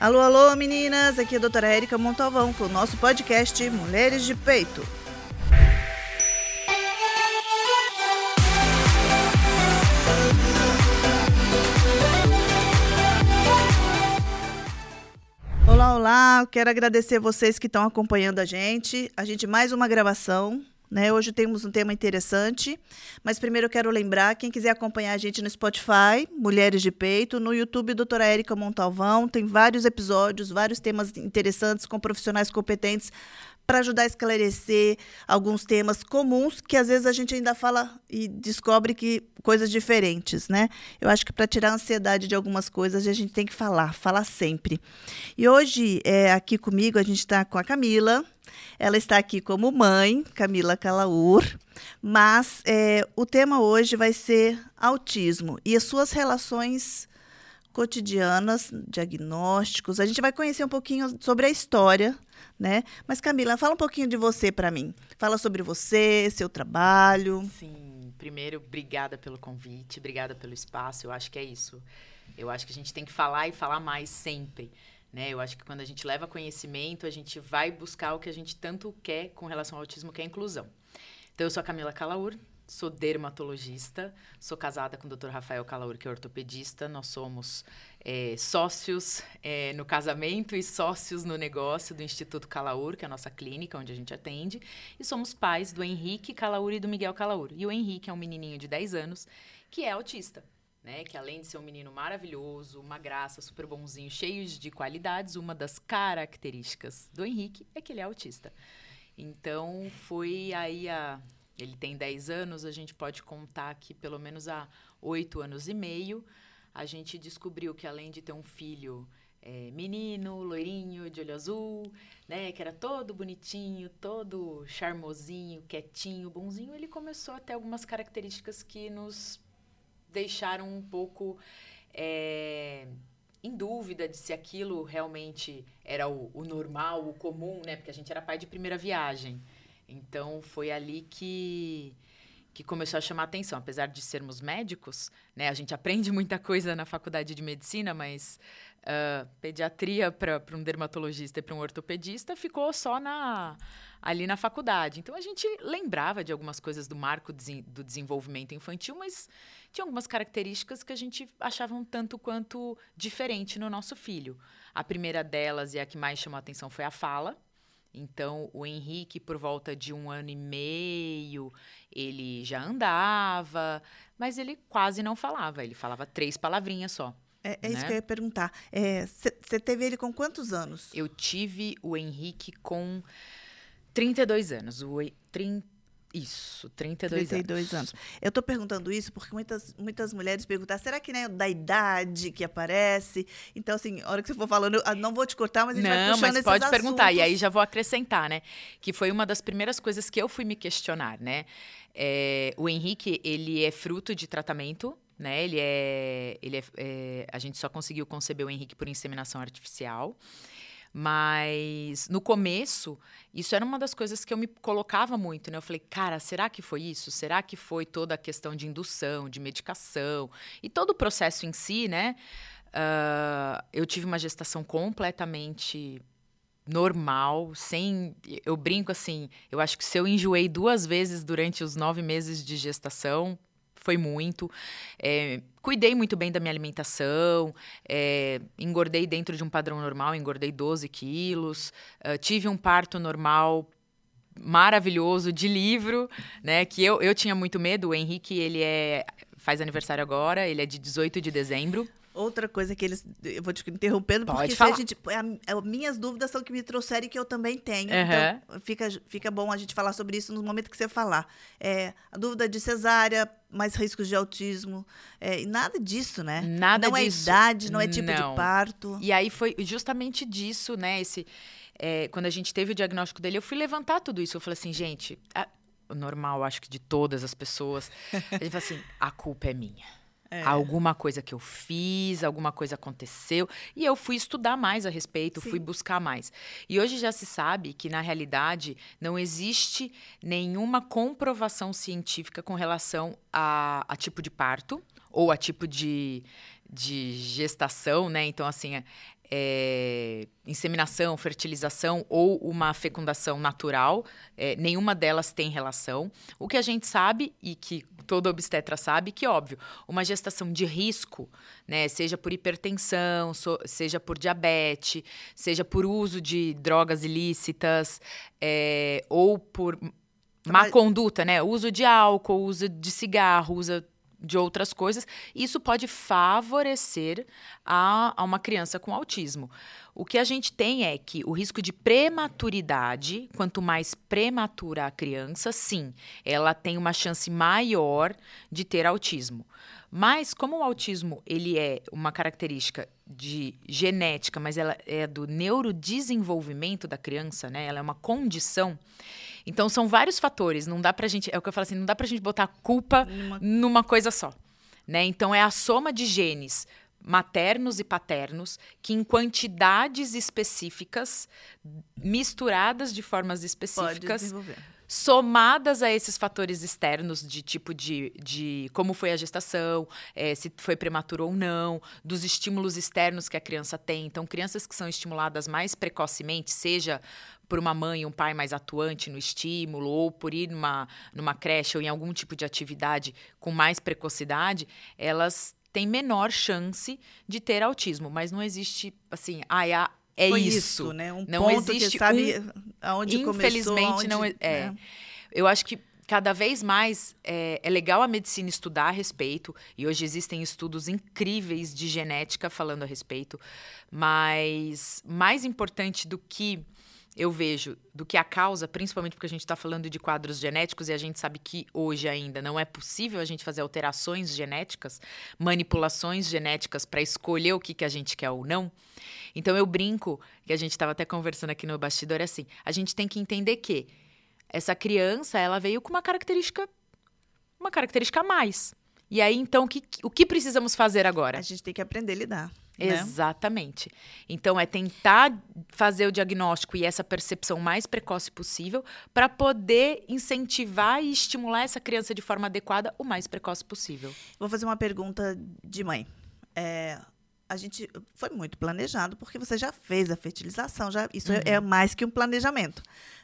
Alô, alô, meninas! Aqui é a doutora Érica Montalvão com o nosso podcast Mulheres de Peito. Olá, olá! Quero agradecer vocês que estão acompanhando a gente. A gente mais uma gravação né? Hoje temos um tema interessante, mas primeiro eu quero lembrar, quem quiser acompanhar a gente no Spotify, Mulheres de Peito, no YouTube, doutora Érica Montalvão, tem vários episódios, vários temas interessantes com profissionais competentes para ajudar a esclarecer alguns temas comuns que às vezes a gente ainda fala e descobre que coisas diferentes, né? Eu acho que para tirar a ansiedade de algumas coisas a gente tem que falar, falar sempre. E hoje é, aqui comigo a gente está com a Camila. Ela está aqui como mãe, Camila Calaur, mas é, o tema hoje vai ser autismo e as suas relações cotidianas, diagnósticos. A gente vai conhecer um pouquinho sobre a história, né? Mas Camila, fala um pouquinho de você para mim. Fala sobre você, seu trabalho. Sim, primeiro, obrigada pelo convite, obrigada pelo espaço. Eu acho que é isso. Eu acho que a gente tem que falar e falar mais sempre. Né? Eu acho que quando a gente leva conhecimento, a gente vai buscar o que a gente tanto quer com relação ao autismo, que é a inclusão. Então, eu sou a Camila Calaur, sou dermatologista, sou casada com o Dr. Rafael Calaur, que é ortopedista. Nós somos é, sócios é, no casamento e sócios no negócio do Instituto Calaur, que é a nossa clínica, onde a gente atende. E somos pais do Henrique Calaur e do Miguel Calaur. E o Henrique é um menininho de 10 anos que é autista. Né, que além de ser um menino maravilhoso, uma graça, super bonzinho, cheio de qualidades, uma das características do Henrique é que ele é autista. Então, foi aí a ele tem 10 anos, a gente pode contar que pelo menos há 8 anos e meio, a gente descobriu que além de ter um filho é, menino, loirinho, de olho azul, né, que era todo bonitinho, todo charmosinho, quietinho, bonzinho, ele começou a ter algumas características que nos deixaram um pouco é, em dúvida de se aquilo realmente era o, o normal, o comum, né, porque a gente era pai de primeira viagem. Então foi ali que que começou a chamar atenção, apesar de sermos médicos, né? A gente aprende muita coisa na faculdade de medicina, mas uh, pediatria para um dermatologista e para um ortopedista ficou só na ali na faculdade. Então a gente lembrava de algumas coisas do marco do desenvolvimento infantil, mas tinha algumas características que a gente achava um tanto quanto diferente no nosso filho. A primeira delas e a que mais chamou a atenção foi a fala. Então, o Henrique, por volta de um ano e meio, ele já andava, mas ele quase não falava. Ele falava três palavrinhas só. É, é né? isso que eu ia perguntar. Você é, teve ele com quantos anos? Eu tive o Henrique com 32 anos. O, 30, isso, 32, 32 anos. anos. Eu estou perguntando isso porque muitas, muitas mulheres perguntam: será que nem é da idade que aparece? Então, assim, a hora que você for falando, eu não vou te cortar, mas a gente não, vai puxando mas pode assuntos. perguntar. E aí já vou acrescentar, né? Que foi uma das primeiras coisas que eu fui me questionar, né? É, o Henrique, ele é fruto de tratamento, né? Ele é, ele é, é, a gente só conseguiu conceber o Henrique por inseminação artificial. Mas no começo, isso era uma das coisas que eu me colocava muito, né? Eu falei, cara, será que foi isso? Será que foi toda a questão de indução, de medicação e todo o processo em si, né? Uh, eu tive uma gestação completamente normal, sem. Eu brinco assim, eu acho que se eu enjoei duas vezes durante os nove meses de gestação, foi muito. É, cuidei muito bem da minha alimentação, é, engordei dentro de um padrão normal, engordei 12 quilos, uh, tive um parto normal maravilhoso de livro, né? Que eu, eu tinha muito medo. O Henrique, ele é faz aniversário agora, ele é de 18 de dezembro. Outra coisa que eles. Eu vou te interrompendo, Pode porque falar. a gente. A, a, minhas dúvidas são que me trouxeram e que eu também tenho. Uhum. Então, fica, fica bom a gente falar sobre isso no momento que você falar. É, a dúvida de cesárea, mais riscos de autismo. É, nada disso, né? Nada não é disso. Não é idade, não é tipo não. de parto. E aí foi justamente disso, né? Esse, é, quando a gente teve o diagnóstico dele, eu fui levantar tudo isso. Eu falei assim, gente, a, normal, acho que de todas as pessoas. A gente fala assim, a culpa é minha. É. Alguma coisa que eu fiz, alguma coisa aconteceu. E eu fui estudar mais a respeito, Sim. fui buscar mais. E hoje já se sabe que, na realidade, não existe nenhuma comprovação científica com relação a, a tipo de parto ou a tipo de, de gestação, né? Então, assim, é, inseminação, fertilização ou uma fecundação natural, é, nenhuma delas tem relação. O que a gente sabe e que todo obstetra sabe, que óbvio, uma gestação de risco, né, seja por hipertensão, so, seja por diabetes, seja por uso de drogas ilícitas é, ou por má Mas... conduta, né, uso de álcool, uso de cigarro, uso de outras coisas, isso pode favorecer a, a, uma criança com autismo. O que a gente tem é que o risco de prematuridade, quanto mais prematura a criança, sim, ela tem uma chance maior de ter autismo. Mas como o autismo ele é uma característica de genética, mas ela é do neurodesenvolvimento da criança, né? Ela é uma condição. Então são vários fatores, não dá pra gente, é o que eu falo assim, não dá pra gente botar a culpa numa, numa coisa só, né? Então é a soma de genes maternos e paternos que em quantidades específicas misturadas de formas específicas somadas a esses fatores externos de tipo de, de como foi a gestação, é, se foi prematuro ou não, dos estímulos externos que a criança tem. Então, crianças que são estimuladas mais precocemente, seja por uma mãe, um pai mais atuante no estímulo, ou por ir numa, numa creche ou em algum tipo de atividade com mais precocidade, elas têm menor chance de ter autismo. Mas não existe, assim, é a é Foi isso. isso. né? Um não ponto existe que sabe um, aonde infelizmente começou, aonde, não é, é. Né? Eu acho que cada vez mais é, é, legal a medicina estudar a respeito, e hoje existem estudos incríveis de genética falando a respeito, mas mais importante do que eu vejo do que a causa, principalmente porque a gente está falando de quadros genéticos e a gente sabe que hoje ainda não é possível a gente fazer alterações genéticas, manipulações genéticas para escolher o que, que a gente quer ou não. Então eu brinco, que a gente estava até conversando aqui no bastidor, é assim, a gente tem que entender que essa criança, ela veio com uma característica, uma característica a mais. E aí, então, o que, o que precisamos fazer agora? A gente tem que aprender a lidar. Né? Exatamente. Então, é tentar fazer o diagnóstico e essa percepção mais precoce possível para poder incentivar e estimular essa criança de forma adequada o mais precoce possível. Vou fazer uma pergunta de mãe. É, a gente foi muito planejado porque você já fez a fertilização, já isso uhum. é mais que um planejamento,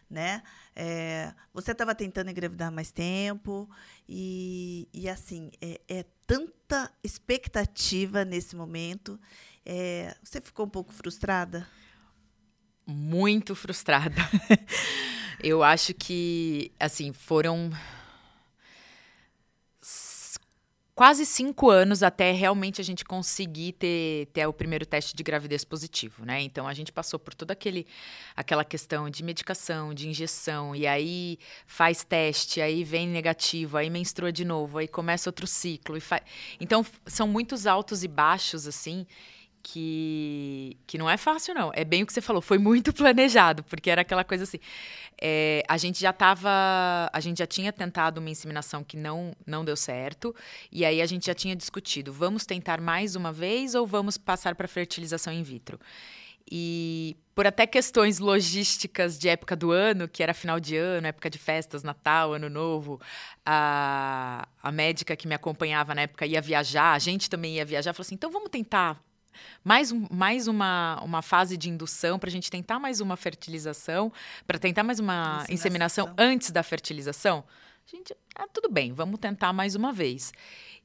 né? É, você estava tentando engravidar mais tempo e, e assim é, é tanta expectativa nesse momento. É, você ficou um pouco frustrada? Muito frustrada. Eu acho que assim foram quase cinco anos até realmente a gente conseguir ter, ter o primeiro teste de gravidez positivo, né? Então a gente passou por toda aquele, aquela questão de medicação, de injeção, e aí faz teste, aí vem negativo, aí menstrua de novo, aí começa outro ciclo. Então são muitos altos e baixos, assim, que, que não é fácil, não. É bem o que você falou, foi muito planejado, porque era aquela coisa assim. É, a gente já estava. A gente já tinha tentado uma inseminação que não, não deu certo, e aí a gente já tinha discutido: vamos tentar mais uma vez ou vamos passar para fertilização in vitro? E por até questões logísticas de época do ano, que era final de ano, época de festas, Natal, Ano Novo, a, a médica que me acompanhava na época ia viajar, a gente também ia viajar, falou assim: então vamos tentar mais, um, mais uma, uma fase de indução para a gente tentar mais uma fertilização, para tentar mais uma inseminação antes da fertilização. A gente, ah, tudo bem, vamos tentar mais uma vez.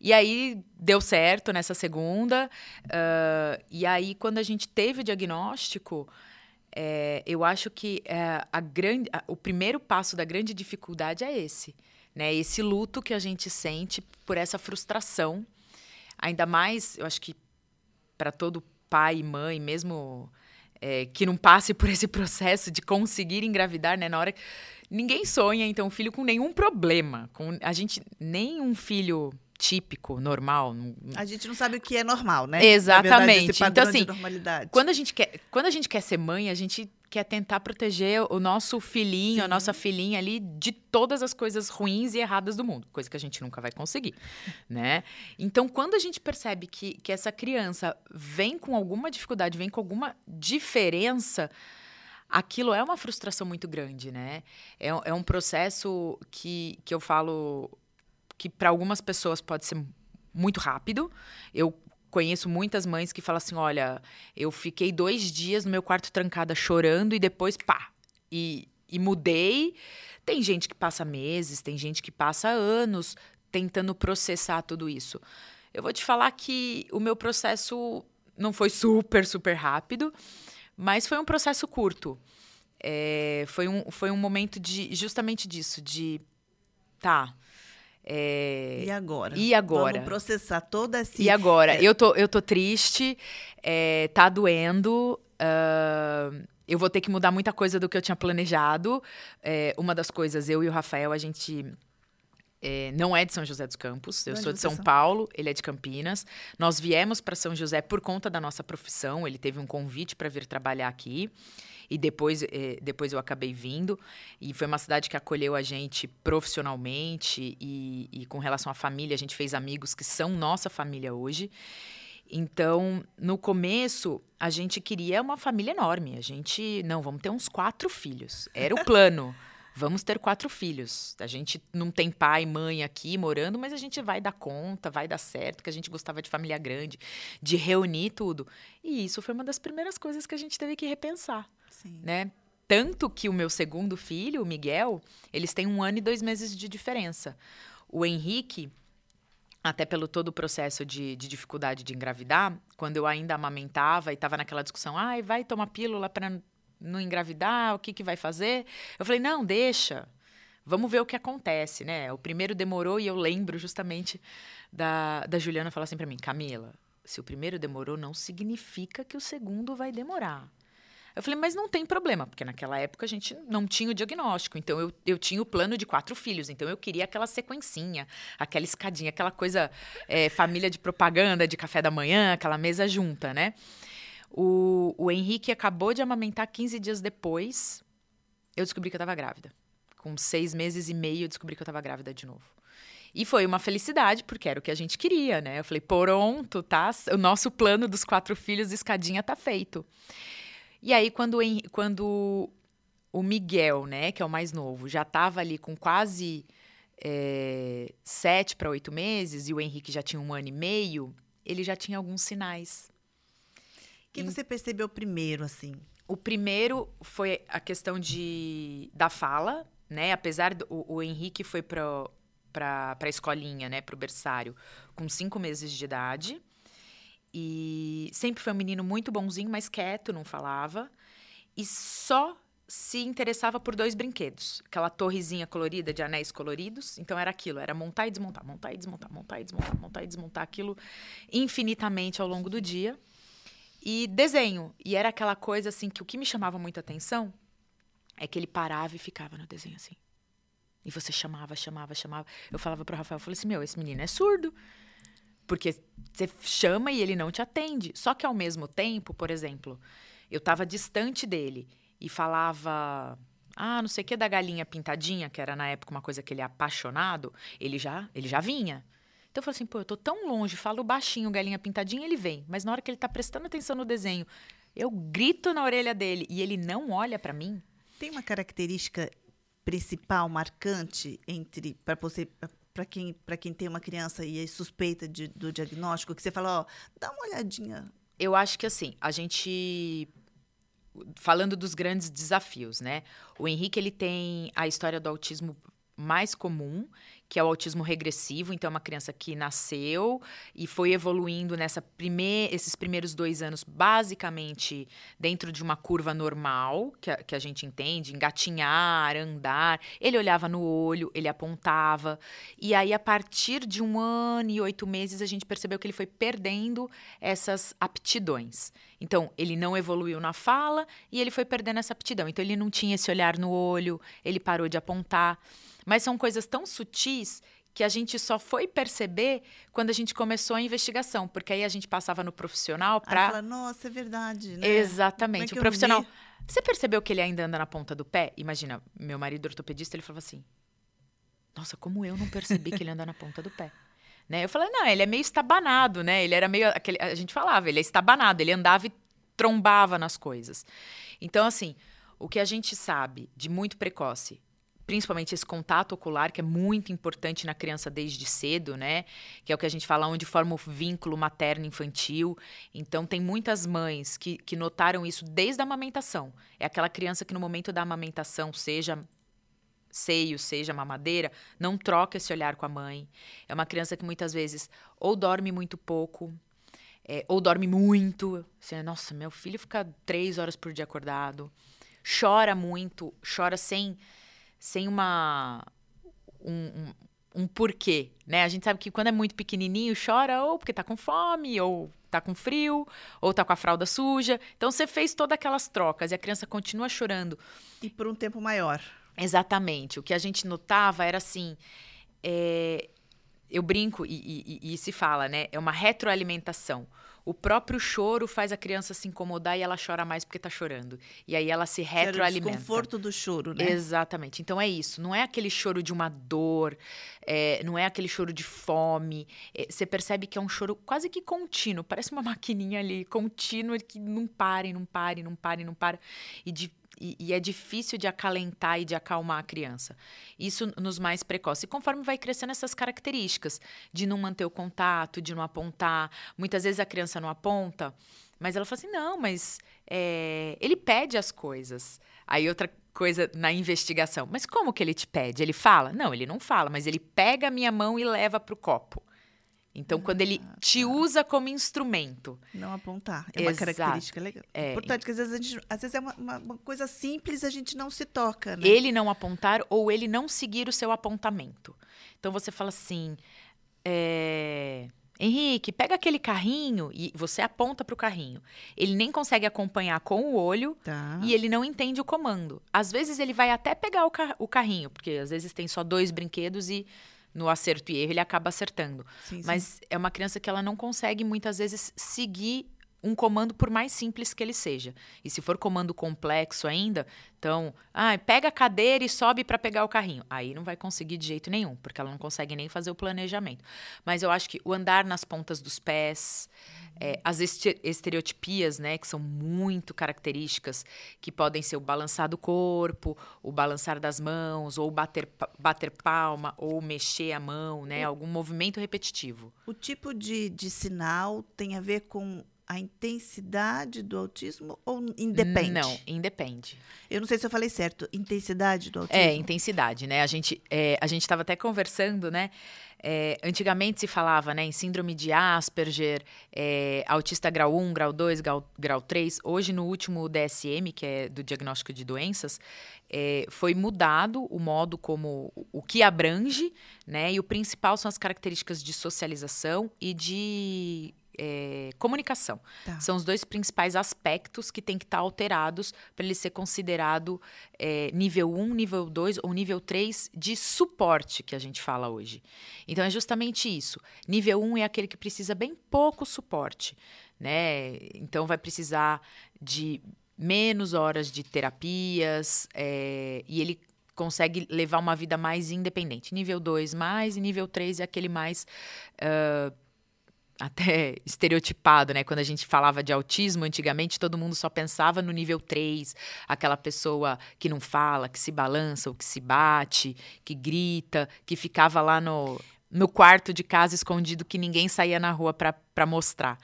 E aí deu certo nessa segunda. Uh, e aí, quando a gente teve o diagnóstico, é, eu acho que é, a grande, a, o primeiro passo da grande dificuldade é esse. Né? Esse luto que a gente sente por essa frustração. Ainda mais, eu acho que para todo pai e mãe, mesmo é, que não passe por esse processo de conseguir engravidar, né? Na hora ninguém sonha então um filho com nenhum problema, com a gente nem um filho típico, normal. A gente não sabe o que é normal, né? Exatamente. Verdade, então assim, quando a gente quer, quando a gente quer ser mãe, a gente quer tentar proteger o nosso filhinho, Sim. a nossa filhinha ali de todas as coisas ruins e erradas do mundo, coisa que a gente nunca vai conseguir, né? Então, quando a gente percebe que, que essa criança vem com alguma dificuldade, vem com alguma diferença, aquilo é uma frustração muito grande, né? É, é um processo que, que eu falo que para algumas pessoas pode ser muito rápido. Eu conheço muitas mães que falam assim: olha, eu fiquei dois dias no meu quarto trancada chorando e depois, pá, e, e mudei. Tem gente que passa meses, tem gente que passa anos tentando processar tudo isso. Eu vou te falar que o meu processo não foi super, super rápido, mas foi um processo curto. É, foi, um, foi um momento de justamente disso, de tá. É, e agora? E agora? Vamos processar toda essa. E agora? É... Eu, tô, eu tô triste, é, tá doendo. Uh, eu vou ter que mudar muita coisa do que eu tinha planejado. É, uma das coisas, eu e o Rafael, a gente é, não é de São José dos Campos, eu sou de São Paulo, ele é de Campinas. Nós viemos para São José por conta da nossa profissão, ele teve um convite para vir trabalhar aqui. E depois, é, depois eu acabei vindo. E foi uma cidade que acolheu a gente profissionalmente e, e com relação à família, a gente fez amigos que são nossa família hoje. Então, no começo, a gente queria uma família enorme. A gente, não, vamos ter uns quatro filhos. Era o plano. Vamos ter quatro filhos. A gente não tem pai, mãe aqui morando, mas a gente vai dar conta, vai dar certo, que a gente gostava de família grande, de reunir tudo. E isso foi uma das primeiras coisas que a gente teve que repensar, Sim. né? Tanto que o meu segundo filho, o Miguel, eles têm um ano e dois meses de diferença. O Henrique, até pelo todo o processo de, de dificuldade de engravidar, quando eu ainda amamentava e estava naquela discussão, ai, vai tomar pílula para não engravidar, o que, que vai fazer? Eu falei, não, deixa. Vamos ver o que acontece, né? O primeiro demorou e eu lembro justamente da, da Juliana falar assim para mim, Camila, se o primeiro demorou, não significa que o segundo vai demorar. Eu falei, mas não tem problema, porque naquela época a gente não tinha o diagnóstico. Então eu, eu tinha o plano de quatro filhos. Então eu queria aquela sequencinha, aquela escadinha, aquela coisa, é, família de propaganda, de café da manhã, aquela mesa junta, né? O, o Henrique acabou de amamentar 15 dias depois. Eu descobri que eu estava grávida. Com seis meses e meio, eu descobri que eu estava grávida de novo. E foi uma felicidade, porque era o que a gente queria, né? Eu falei, pronto, tá? O nosso plano dos quatro filhos, escadinha, tá feito. E aí, quando, quando o Miguel, né, que é o mais novo, já estava ali com quase é, sete para oito meses, e o Henrique já tinha um ano e meio, ele já tinha alguns sinais. O que você percebeu primeiro, assim? O primeiro foi a questão de, da fala, né? Apesar do o, Henrique foi para para a escolinha, né, para o berçário, com cinco meses de idade. E sempre foi um menino muito bonzinho, mas quieto, não falava. E só se interessava por dois brinquedos. Aquela torrezinha colorida de anéis coloridos. Então era aquilo, era montar e desmontar, montar e desmontar, montar e desmontar, montar e desmontar aquilo infinitamente ao longo do dia e desenho. E era aquela coisa assim que o que me chamava muita atenção é que ele parava e ficava no desenho assim. E você chamava, chamava, chamava. Eu falava pro Rafael, eu falei assim: "Meu, esse menino é surdo". Porque você chama e ele não te atende. Só que ao mesmo tempo, por exemplo, eu estava distante dele e falava ah, não sei o que da galinha pintadinha, que era na época uma coisa que ele é apaixonado, ele já, ele já vinha. Então eu falo assim, pô, eu tô tão longe, falo baixinho, galinha pintadinha, ele vem. Mas na hora que ele tá prestando atenção no desenho, eu grito na orelha dele e ele não olha para mim. Tem uma característica principal, marcante entre para você para quem para quem tem uma criança e é suspeita de, do diagnóstico que você fala, ó, dá uma olhadinha. Eu acho que assim, a gente falando dos grandes desafios, né? O Henrique ele tem a história do autismo mais comum, que é o autismo regressivo. Então, é uma criança que nasceu e foi evoluindo nessa prime esses primeiros dois anos, basicamente dentro de uma curva normal, que a, que a gente entende, engatinhar, andar. Ele olhava no olho, ele apontava. E aí, a partir de um ano e oito meses, a gente percebeu que ele foi perdendo essas aptidões. Então, ele não evoluiu na fala e ele foi perdendo essa aptidão. Então, ele não tinha esse olhar no olho, ele parou de apontar. Mas são coisas tão sutis que a gente só foi perceber quando a gente começou a investigação, porque aí a gente passava no profissional para nossa, é verdade, né? Exatamente. É o profissional. Você percebeu que ele ainda anda na ponta do pé? Imagina, meu marido ortopedista, ele falava assim: "Nossa, como eu não percebi que ele anda na ponta do pé?" Né? Eu falei: "Não, ele é meio estabanado, né? Ele era meio aquele, a gente falava, ele é estabanado, ele andava e trombava nas coisas". Então, assim, o que a gente sabe de muito precoce, principalmente esse contato ocular, que é muito importante na criança desde cedo, né? Que é o que a gente fala, onde forma o vínculo materno-infantil. Então, tem muitas mães que, que notaram isso desde a amamentação. É aquela criança que, no momento da amamentação, seja seio, seja mamadeira, não troca esse olhar com a mãe. É uma criança que muitas vezes ou dorme muito pouco, é, ou dorme muito. Assim, Nossa, meu filho fica três horas por dia acordado. Chora muito, chora sem sem uma um, um, um, porquê, né? A gente sabe que quando é muito pequenininho chora ou porque tá com fome, ou tá com frio, ou tá com a fralda suja. Então você fez todas aquelas trocas e a criança continua chorando. E por um tempo maior. Exatamente. O que a gente notava era assim. É, eu brinco e, e, e, se fala, né? É uma retroalimentação. O próprio choro faz a criança se incomodar e ela chora mais porque está chorando. E aí ela se retroalimenta. o desconforto do choro, né? Exatamente. Então é isso. Não é aquele choro de uma dor, é, não é aquele choro de fome. É, você percebe que é um choro quase que contínuo. Parece uma maquininha ali, contínua, que não para, e não para, e não para, e não para. E de e, e, é difícil de acalentar e de acalmar a criança. Isso nos mais precoces. E conforme vai crescendo essas características de não manter o contato, de não apontar. Muitas vezes a criança não aponta, mas ela fala assim: não, mas é, ele pede as coisas. Aí outra coisa na investigação. Mas como que ele te pede? Ele fala? Não, ele não fala, mas ele pega a minha mão e leva para o copo. Então, quando ele ah, te tá. usa como instrumento. Não apontar. É Exato. uma característica legal. É. Importante que às vezes, a gente, às vezes é uma, uma, uma, coisa simples a gente não se toca. Né? Ele não apontar ou ele não seguir o seu apontamento. Então, você fala assim. É... Henrique, pega aquele carrinho e você aponta para o carrinho. Ele nem consegue acompanhar com o olho tá. e ele não entende o comando. Às vezes ele vai até pegar o, car o carrinho, porque às vezes tem só dois brinquedos e no acerto e erro, ele acaba acertando. Sim, Mas sim. é uma criança que ela não consegue muitas vezes seguir um comando por mais simples que ele seja. E se for comando complexo ainda, então, ah, pega a cadeira e sobe para pegar o carrinho. Aí não vai conseguir de jeito nenhum, porque ela não consegue nem fazer o planejamento. Mas eu acho que o andar nas pontas dos pés, é, as estereotipias, né, que são muito características, que podem ser o balançar do corpo, o balançar das mãos, ou bater, bater palma, ou mexer a mão, né, algum movimento repetitivo. O tipo de, de sinal tem a ver com a intensidade do autismo ou independe? Não, independe. Eu não sei se eu falei certo. Intensidade do autismo? É, intensidade, né? A gente é, a gente estava até conversando, né? É, antigamente se falava né, em síndrome de Asperger, é, autista grau 1, grau 2, grau, grau 3. Hoje, no último DSM, que é do diagnóstico de doenças, é, foi mudado o modo como o que abrange, né? E o principal são as características de socialização e de é, comunicação. Tá. São os dois principais aspectos que têm que estar alterados para ele ser considerado é, nível 1, nível 2 ou nível 3 de suporte, que a gente fala hoje. Então, é justamente isso. Nível 1 é aquele que precisa bem pouco suporte. Né? Então, vai precisar de menos horas de terapias é, e ele consegue levar uma vida mais independente. Nível 2 mais e nível 3 é aquele mais. Uh, até estereotipado, né? Quando a gente falava de autismo, antigamente todo mundo só pensava no nível 3, aquela pessoa que não fala, que se balança, ou que se bate, que grita, que ficava lá no, no quarto de casa escondido que ninguém saía na rua para mostrar.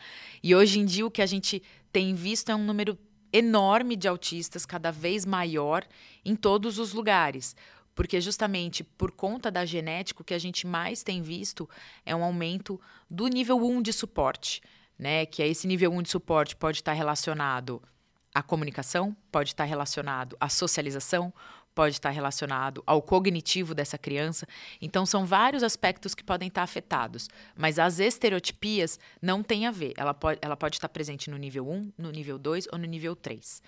E hoje em dia o que a gente tem visto é um número enorme de autistas, cada vez maior, em todos os lugares. Porque justamente por conta da genética, o que a gente mais tem visto é um aumento do nível 1 de suporte, né? Que é esse nível 1 de suporte pode estar relacionado à comunicação, pode estar relacionado à socialização, pode estar relacionado ao cognitivo dessa criança. Então, são vários aspectos que podem estar afetados. Mas as estereotipias não têm a ver. Ela pode, ela pode estar presente no nível 1, no nível 2 ou no nível 3.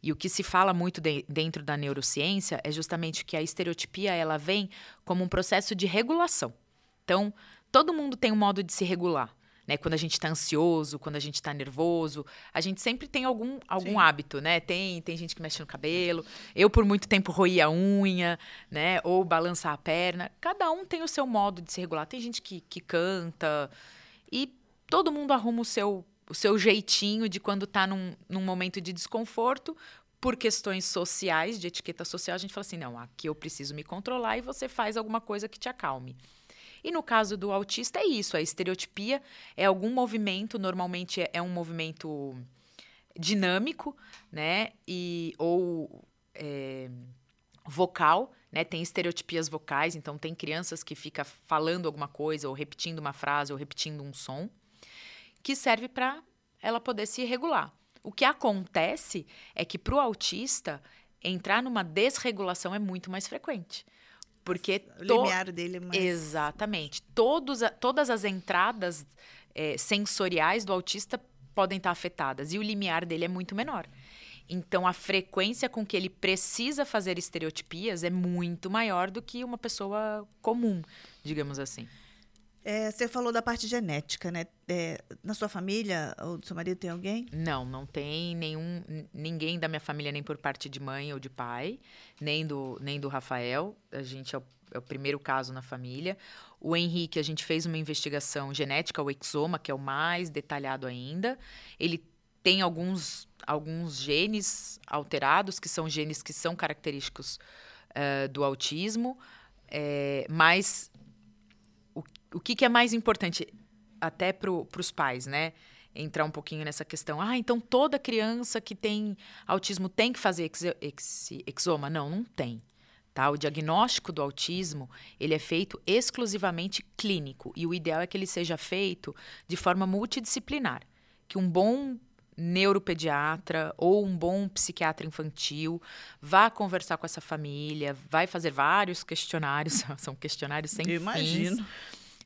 E o que se fala muito de, dentro da neurociência é justamente que a estereotipia ela vem como um processo de regulação. Então, todo mundo tem um modo de se regular. Né? Quando a gente está ansioso, quando a gente está nervoso, a gente sempre tem algum, algum hábito, né? Tem, tem gente que mexe no cabelo. Eu, por muito tempo, roía a unha, né? Ou balançar a perna. Cada um tem o seu modo de se regular. Tem gente que, que canta. E todo mundo arruma o seu o seu jeitinho de quando está num, num momento de desconforto, por questões sociais, de etiqueta social, a gente fala assim: não, aqui eu preciso me controlar e você faz alguma coisa que te acalme. E no caso do autista, é isso: a estereotipia é algum movimento, normalmente é, é um movimento dinâmico, né? E, ou é, vocal, né? Tem estereotipias vocais, então tem crianças que fica falando alguma coisa, ou repetindo uma frase, ou repetindo um som, que serve para ela poder se regular. O que acontece é que para o autista entrar numa desregulação é muito mais frequente. Porque o limiar dele é mais... Exatamente. Todos, todas as entradas é, sensoriais do autista podem estar afetadas e o limiar dele é muito menor. Então, a frequência com que ele precisa fazer estereotipias é muito maior do que uma pessoa comum, digamos assim. É, você falou da parte genética, né? É, na sua família ou do seu marido tem alguém? Não, não tem nenhum ninguém da minha família nem por parte de mãe ou de pai, nem do nem do Rafael. A gente é o, é o primeiro caso na família. O Henrique, a gente fez uma investigação genética, o exoma, que é o mais detalhado ainda. Ele tem alguns alguns genes alterados, que são genes que são característicos uh, do autismo, é, mas o que, que é mais importante até para os pais, né? Entrar um pouquinho nessa questão. Ah, então toda criança que tem autismo tem que fazer ex, ex, exoma? Não, não tem. Tá? O diagnóstico do autismo ele é feito exclusivamente clínico e o ideal é que ele seja feito de forma multidisciplinar, que um bom neuropediatra ou um bom psiquiatra infantil vá conversar com essa família, vai fazer vários questionários, são questionários sem Eu fins. Imagino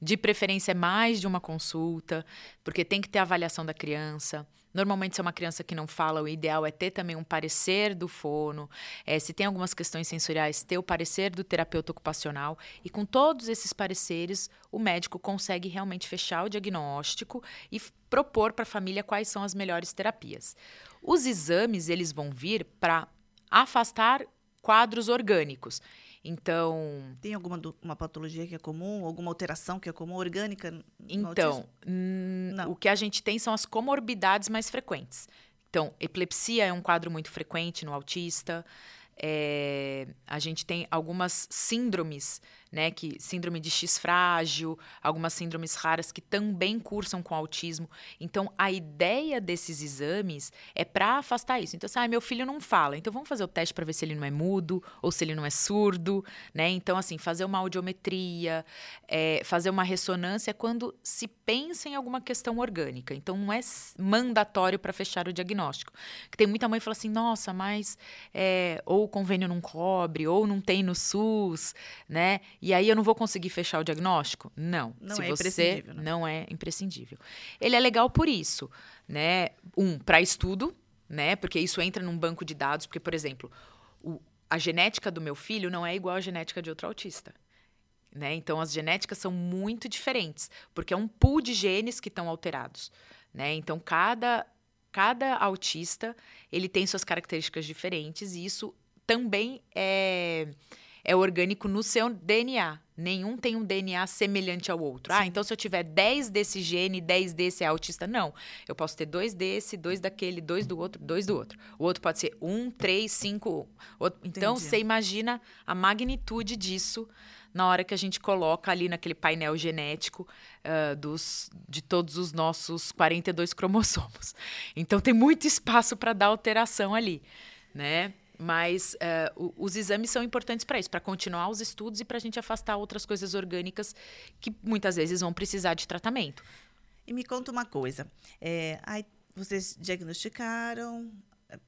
de preferência, mais de uma consulta, porque tem que ter avaliação da criança. Normalmente, se é uma criança que não fala, o ideal é ter também um parecer do fono. É, se tem algumas questões sensoriais, ter o parecer do terapeuta ocupacional. E com todos esses pareceres, o médico consegue realmente fechar o diagnóstico e propor para a família quais são as melhores terapias. Os exames, eles vão vir para afastar quadros orgânicos. Então. Tem alguma uma patologia que é comum? Alguma alteração que é comum, orgânica? Então, o que a gente tem são as comorbidades mais frequentes. Então, epilepsia é um quadro muito frequente no autista. É, a gente tem algumas síndromes né, que síndrome de X frágil, algumas síndromes raras que também cursam com autismo. Então, a ideia desses exames é para afastar isso. Então, assim, ah, meu filho não fala, então vamos fazer o teste para ver se ele não é mudo ou se ele não é surdo, né? Então, assim, fazer uma audiometria, é, fazer uma ressonância quando se pensa em alguma questão orgânica. Então, não é mandatório para fechar o diagnóstico. Que tem muita mãe que fala assim, nossa, mas é, ou o convênio não cobre, ou não tem no SUS, né? E aí eu não vou conseguir fechar o diagnóstico? Não. Não Se é você imprescindível. Né? Não é imprescindível. Ele é legal por isso, né? Um, para estudo, né? Porque isso entra num banco de dados, porque, por exemplo, o, a genética do meu filho não é igual à genética de outro autista. Né? Então, as genéticas são muito diferentes, porque é um pool de genes que estão alterados. Né? Então, cada, cada autista ele tem suas características diferentes e isso também é é orgânico no seu DNA. Nenhum tem um DNA semelhante ao outro. Ah, Sim. Ah, então se eu tiver 10 desse gene, 10 desse é autista. Não. Eu posso ter dois desse, dois daquele, dois do outro, dois do outro. O outro pode ser um, três, cinco. Outro. Então você imagina a magnitude disso na hora que a gente coloca ali naquele painel genético uh, dos, de todos os nossos 42 cromossomos. Então tem muito espaço para dar alteração ali, né? Mas uh, os exames são importantes para isso, para continuar os estudos e para a gente afastar outras coisas orgânicas que muitas vezes vão precisar de tratamento. E me conta uma coisa. É, aí vocês diagnosticaram,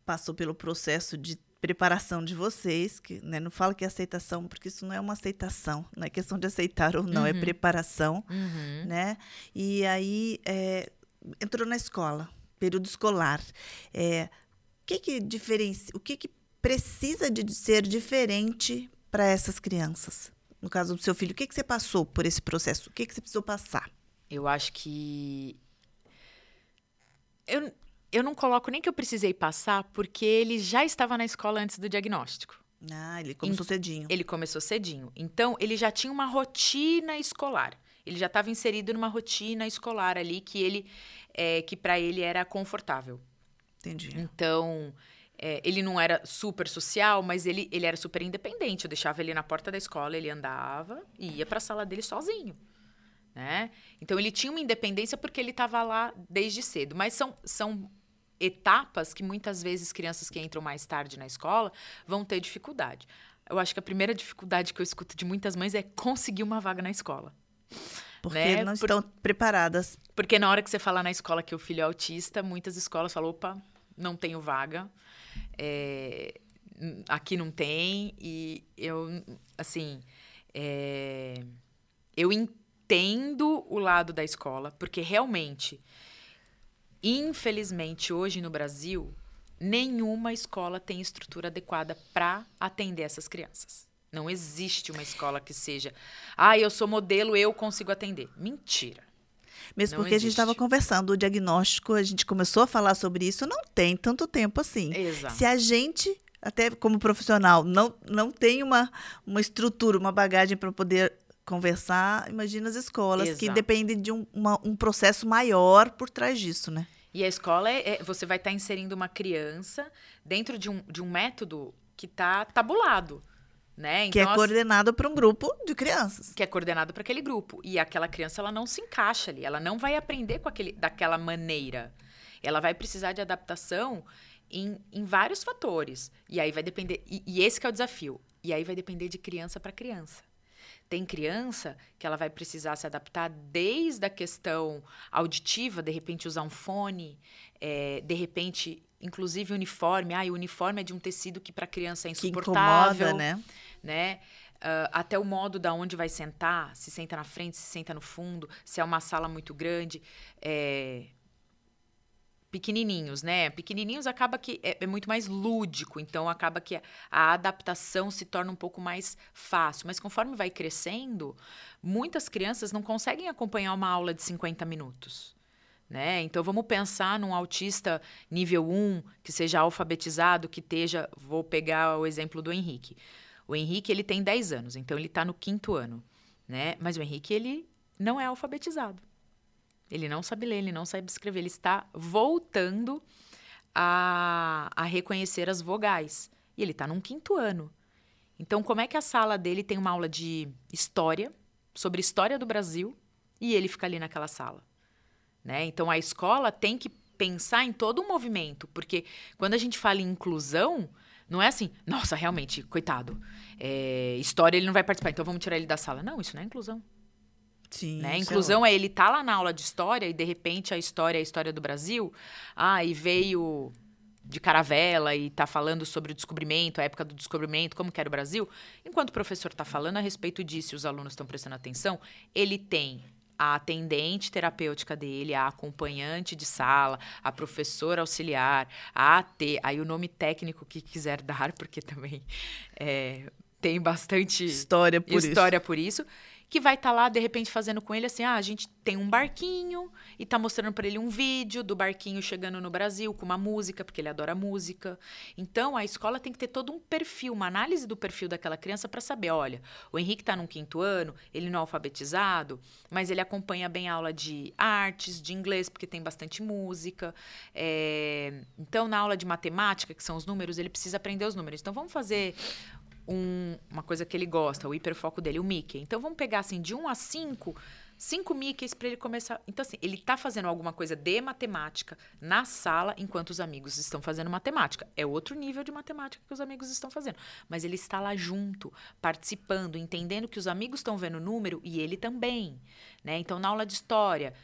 passou pelo processo de preparação de vocês, que né, não fala que é aceitação, porque isso não é uma aceitação, não é questão de aceitar ou não, é uhum. é preparação, uhum. né? E aí é, entrou na escola, período escolar. É, o que que diferencia, o que que precisa de ser diferente para essas crianças? No caso do seu filho, o que, que você passou por esse processo? O que, que você precisou passar? Eu acho que. Eu, eu não coloco nem que eu precisei passar, porque ele já estava na escola antes do diagnóstico. Ah, ele começou cedinho. Ele começou cedinho. Então, ele já tinha uma rotina escolar. Ele já estava inserido numa rotina escolar ali que ele, é, que para ele era confortável. Entendi. Então, é, ele não era super social, mas ele, ele era super independente. Eu deixava ele na porta da escola, ele andava e ia para a sala dele sozinho. Né? Então ele tinha uma independência porque ele estava lá desde cedo. Mas são, são etapas que muitas vezes crianças que entram mais tarde na escola vão ter dificuldade. Eu acho que a primeira dificuldade que eu escuto de muitas mães é conseguir uma vaga na escola. Porque né? não Por- estão preparadas. Porque na hora que você fala na escola que o filho é autista, muitas escolas falam, opa, não tenho vaga. É, aqui não tem. E eu, assim, é, eu entendo o lado da escola, porque realmente, infelizmente, hoje no Brasil, nenhuma escola tem estrutura adequada para atender essas crianças. Não existe uma escola que seja, ah, eu sou modelo, eu consigo atender. Mentira. Mesmo Não porque a gente estava existe. conversando, o diagnóstico, a gente começou a falar sobre isso, não tem tanto tempo assim. Exato. Se a gente, até como profissional, não, não tem uma, uma estrutura, uma bagagem para poder conversar, imagina as escolas, que Exato. dependem de um, uma- um processo maior por trás disso, né? E a escola é, é- você vai estar inserindo uma criança dentro de um, de um método que está tabulado, né? que é as- coordenado por um grupo de crianças. que é coordenado para aquele grupo e aquela criança ela não se encaixa ali, ela não vai aprender com aquele, daquela maneira. Ela vai precisar de adaptação em, em vários fatores e aí vai depender e, e esse que é o desafio. E aí vai depender de criança para criança. Tem criança que ela vai precisar se adaptar desde a questão auditiva, de repente usar um fone, é, de repente, inclusive uniforme. Ah, o uniforme é de um tecido que para criança é Que insuportável incomoda, né? né? Ah, até o modo da onde vai sentar, se senta na frente, se senta no fundo, se é uma sala muito grande. é, Pequenininhos, né? Pequenininhos acaba que é, é muito mais lúdico, então acaba que a, a adaptação se torna um pouco mais fácil. Mas conforme vai crescendo, muitas crianças não conseguem acompanhar uma aula de 50 minutos. Né? Então vamos pensar num autista nível 1, que seja alfabetizado, que esteja. Vou pegar o exemplo do Henrique. O Henrique ele tem 10 anos, então ele está no quinto ano. Né? Mas o Henrique ele não é alfabetizado. Ele não sabe ler, ele não sabe escrever, ele está voltando a, a reconhecer as vogais. E ele está num quinto ano. Então, como é que a sala dele tem uma aula de história, sobre história do Brasil, e ele fica ali naquela sala? Né? Então, a escola tem que pensar em todo o movimento, porque quando a gente fala em inclusão, não é assim, nossa, realmente, coitado, é, história ele não vai participar, então vamos tirar ele da sala. Não, isso não é inclusão. Sim. Né? é Inclusão é ele tá lá na aula de história e de repente a história é a história do Brasil. Ah, e veio de caravela e tá falando sobre o descobrimento, a época do descobrimento, como que era o Brasil. Enquanto o professor está falando a respeito disso e os alunos estão prestando atenção, ele tem a atendente terapêutica dele, a acompanhante de sala, a professora auxiliar, a AT, aí o nome técnico que quiser dar, porque também é, tem bastante História por isso. história por isso, que vai estar lá de repente fazendo com ele assim: ah, a gente tem um barquinho e tá mostrando para ele um vídeo do barquinho chegando no Brasil com uma música, porque ele adora música. Então a escola tem que ter todo um perfil, uma análise do perfil daquela criança para saber, olha, o Henrique está no quinto ano, ele não é alfabetizado, mas ele acompanha bem a aula de artes, de inglês, porque tem bastante música. É, Então, na aula de matemática, que são os números, ele precisa aprender os números. Então, vamos fazer um- uma coisa que ele gosta, o hiperfoco dele, o Mickey. Então vamos pegar assim de 1 a 5, cinco Mickeys para ele começar. Então assim, ele tá fazendo alguma coisa de matemática na sala enquanto os amigos estão fazendo matemática. É outro nível de matemática que os amigos estão fazendo, mas ele está lá junto, participando, entendendo que os amigos estão vendo o número e ele também, né? Então na aula de história,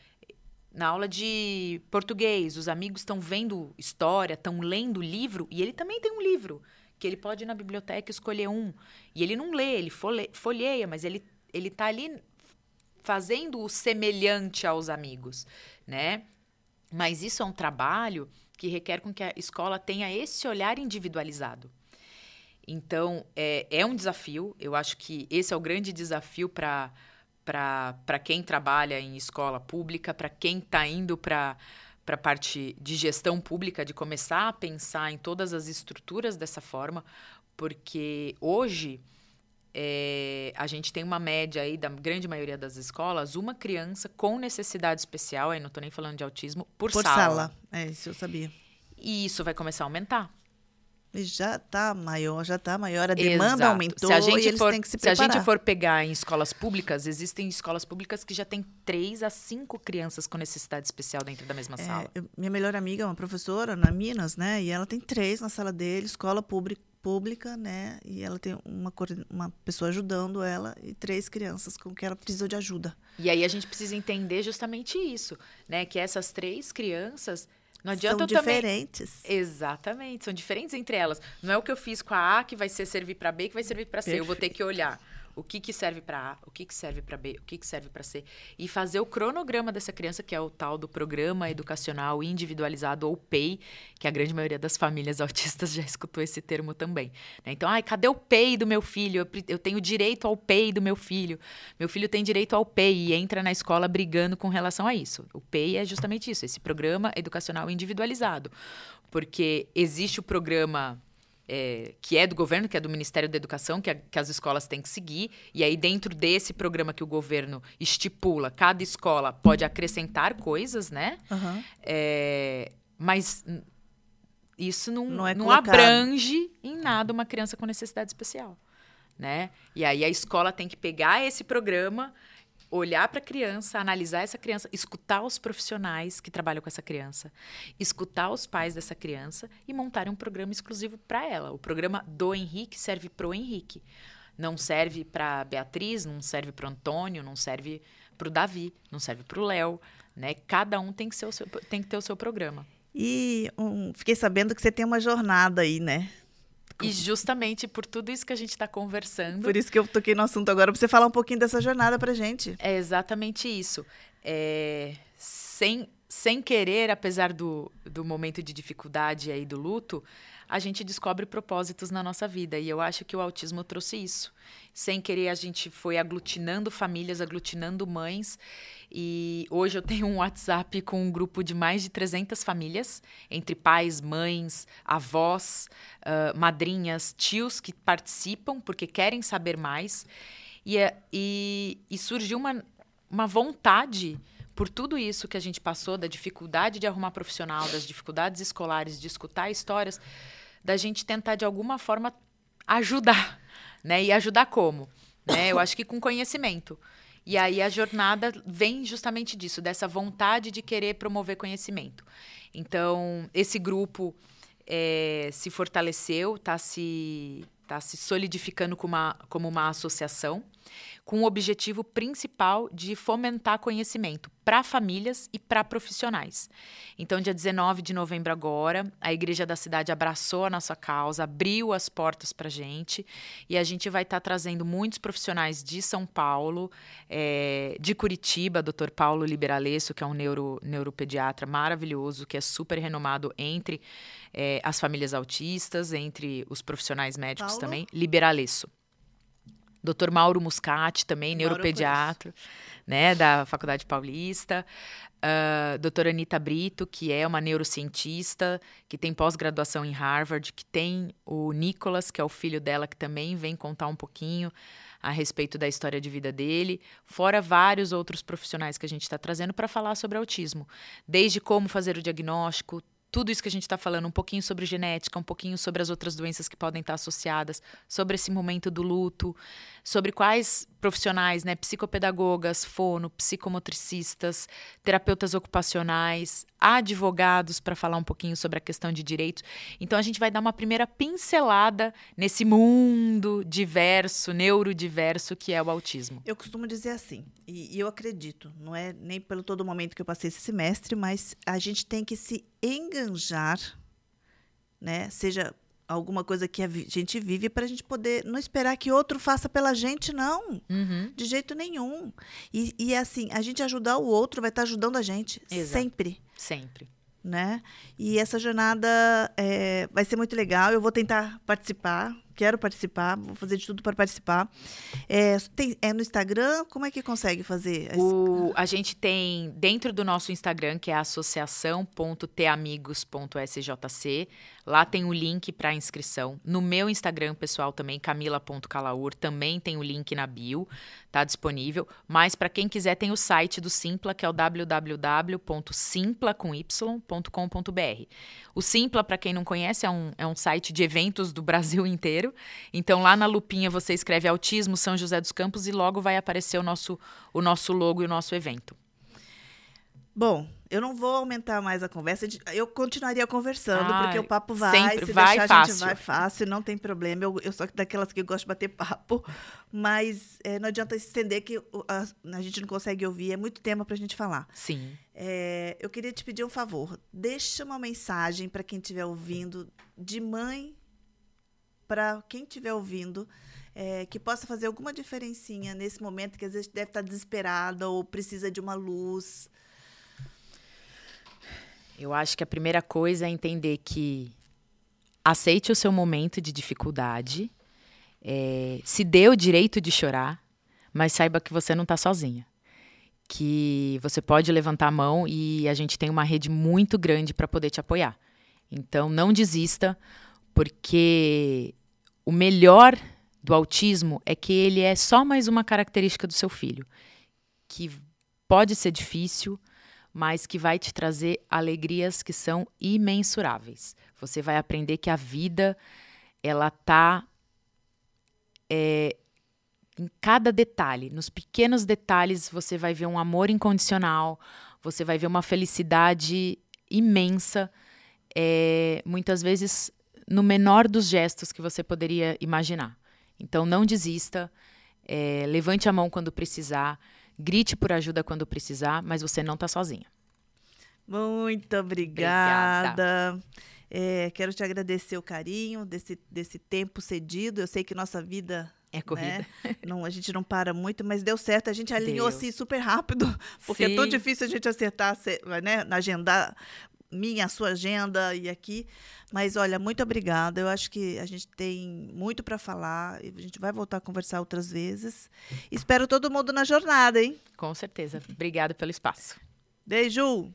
na aula de português, os amigos estão vendo história, estão lendo livro e ele também tem um livro que ele pode ir na biblioteca escolher um. E ele não lê, ele folheia, mas ele ele está ali fazendo o semelhante aos amigos, né? Mas isso é um trabalho que requer com que a escola tenha esse olhar individualizado. Então, é, é um desafio. Eu acho que esse é o grande desafio para quem trabalha em escola pública, para quem está indo para para a parte de gestão pública, de começar a pensar em todas as estruturas dessa forma, porque hoje é, a gente tem uma média aí da grande maioria das escolas, uma criança com necessidade especial, aí não estou nem falando de autismo, por, Por sala. sala. É, isso eu sabia. E isso vai começar a aumentar. Já está maior, já está maior. A demanda Exato. aumentou se a gente e eles for, têm que se Se a preparar. gente for pegar em escolas públicas, existem escolas públicas que já tem três a cinco crianças com necessidade especial dentro da mesma É, sala. eu- minha melhor amiga é uma professora na Minas, né? E ela tem três na sala dele, escola pública, pública né? E ela tem uma, uma pessoa ajudando ela e três crianças com que ela precisa de ajuda. E aí a gente precisa entender justamente isso, né? Que essas três crianças não adianta São eu também diferentes. Exatamente, são diferentes entre elas. Não é o que eu fiz com a A que vai ser servir para B que vai servir para C. Eu vou ter que olhar o que, que serve para A, o que, que serve para B, o que, que serve para C e fazer o cronograma dessa criança, que é o tal do Programa Educacional Individualizado ou PEI, que a grande maioria das famílias autistas já escutou esse termo também. né? Então, ai, cadê o PEI do meu filho? Eu, eu tenho direito ao PEI do meu filho. Meu filho tem direito ao PEI e entra na escola brigando com relação a isso. O PEI é justamente isso, esse Programa Educacional Individualizado. Porque existe o programa é, que é do governo, que é do Ministério da Educação, que, a- que as escolas têm que seguir. E aí, dentro desse programa que o governo estipula, cada escola pode acrescentar coisas, né? Aham. É, mas isso não, Não não, é colocado. abrange em nada uma criança com necessidade especial. Né? E aí a escola tem que pegar esse programa, olhar para a criança, analisar essa criança, escutar os profissionais que trabalham com essa criança, escutar os pais dessa criança e montar um programa exclusivo para ela. O programa do Henrique serve para o Henrique. Não serve para Beatriz, não serve para Antônio, não serve para o Davi, não serve para o Léo. Né? Cada um tem que, ser seu- tem que ter o seu programa. E um, fiquei sabendo que você tem uma jornada aí, né? E justamente por tudo isso que a gente está conversando, Por isso que eu toquei no assunto agora, pra você falar um pouquinho dessa jornada pra gente. É exatamente isso. É, sem, sem querer, apesar do, do momento de dificuldade aí do luto, a gente descobre propósitos na nossa vida. E eu acho que o autismo trouxe isso. Sem querer, a gente foi aglutinando famílias, aglutinando mães. E hoje eu tenho um WhatsApp com um grupo de mais de 300 famílias, entre pais, mães, avós, ah, madrinhas, tios que participam porque querem saber mais. E, é- e, e surgiu uma, uma vontade, por tudo isso que a gente passou, da dificuldade de arrumar profissional, das dificuldades escolares, de escutar histórias, da gente tentar, de alguma forma, ajudar. Né? E ajudar como? Né? Eu acho que com conhecimento. E aí a jornada vem justamente disso, dessa vontade de querer promover conhecimento. Então, esse grupo eh, se fortaleceu, está se, tá se solidificando como uma, como uma associação, com o objetivo principal de fomentar conhecimento para famílias e para profissionais. Então, dia 19 de novembro agora, a Igreja da Cidade abraçou a nossa causa, abriu as portas para a gente e a gente vai estar trazendo muitos profissionais de São Paulo, eh, de Curitiba, Dr. Paulo Liberalesso, que é um neuro, neuropediatra maravilhoso, que é super renomado entre eh, as famílias autistas, entre os profissionais médicos? Também. Liberalesso. Dr. Mauro Muscati, também, Mauro eu neuropediatra, né, da Faculdade Paulista. Uh, doutora Anitta Brito, que é uma neurocientista, que tem pós-graduação em Harvard, que tem o Nicolas, que é o filho dela, que também vem contar um pouquinho a respeito da história de vida dele, fora vários outros profissionais que a gente está trazendo para falar sobre autismo. Desde como fazer o diagnóstico, tudo isso que a gente está falando, um pouquinho sobre genética, um pouquinho sobre as outras doenças que podem estar associadas, sobre esse momento do luto, sobre quais profissionais, né, psicopedagogas, fono, psicomotricistas, terapeutas ocupacionais, advogados para falar um pouquinho sobre a questão de direitos. Então a gente vai dar uma primeira pincelada nesse mundo diverso, neurodiverso que é o autismo. Eu costumo dizer assim, e, e eu acredito, não é nem pelo todo momento que eu passei esse semestre, mas a gente tem que se enganjar, né? Seja alguma coisa que a gente vive para a gente poder não esperar que outro faça pela gente, não, Uhum. de jeito nenhum. E, e assim, a gente ajudar o outro vai estar ajudando a gente Exato. sempre. Sempre. né? E essa jornada é, vai ser muito legal. Eu vou tentar participar. quero participar, vou fazer de tudo para participar. É, tem, é no Instagram? Como é que consegue fazer? O, a gente tem dentro do nosso Instagram, que é associação.tamigos.sjc, lá tem o link para inscrição. No meu Instagram pessoal também, camila.calaur, também tem o link na bio, tá disponível. Mas para quem quiser, tem o site do Simpla, que é o www.simpla.com.br. O Simpla, para quem não conhece, é um, é um site de eventos do Brasil inteiro. Então, lá na lupinha você escreve Autismo São José dos Campos e logo vai aparecer o nosso, o nosso logo e o nosso evento. Bom, eu não vou aumentar mais a conversa. Eu continuaria conversando, porque o papo vai. Sempre se vai deixar, fácil. a gente vai fácil, não tem problema. Eu, eu sou daquelas que gosto de bater papo, mas é, não adianta estender que a, a, gente não consegue ouvir. É muito tema para a gente falar. Sim. É, eu queria te pedir um favor. Deixa uma mensagem para quem estiver ouvindo, de mãe para quem estiver ouvindo. É, que possa fazer alguma diferencinha nesse momento que às vezes deve estar desesperada ou precisa de uma luz. Eu acho que a primeira coisa é entender que aceite o seu momento de dificuldade, é, se dê o direito de chorar, mas saiba que você não está sozinha. Que você pode levantar a mão e a gente tem uma rede muito grande para poder te apoiar. Então não desista, porque o melhor do autismo é que ele é só mais uma característica do seu filho, que pode ser difícil, mas que vai te trazer alegrias que são imensuráveis. Você vai aprender que a vida ela tá é, em cada detalhe, nos pequenos detalhes você vai ver um amor incondicional, você vai ver uma felicidade imensa, é, muitas vezes no menor dos gestos que você poderia imaginar. Então não desista, é, levante a mão quando precisar. Grite por ajuda quando precisar, mas você não está sozinha. Muito obrigada. obrigada. É, quero te agradecer o carinho desse, desse tempo cedido. Eu sei que nossa vida é corrida. Né? Não, a gente não para muito, mas deu certo. A gente alinhou deu. assim super rápido, porque Sim. é tão difícil a gente acertar, né, na agendar minha, a sua agenda e aqui. Mas olha, muito obrigada. Eu acho que a gente tem muito para falar. A gente vai voltar a conversar outras vezes. Espero todo mundo na jornada, hein? Com certeza. Obrigada pelo espaço. Beijo!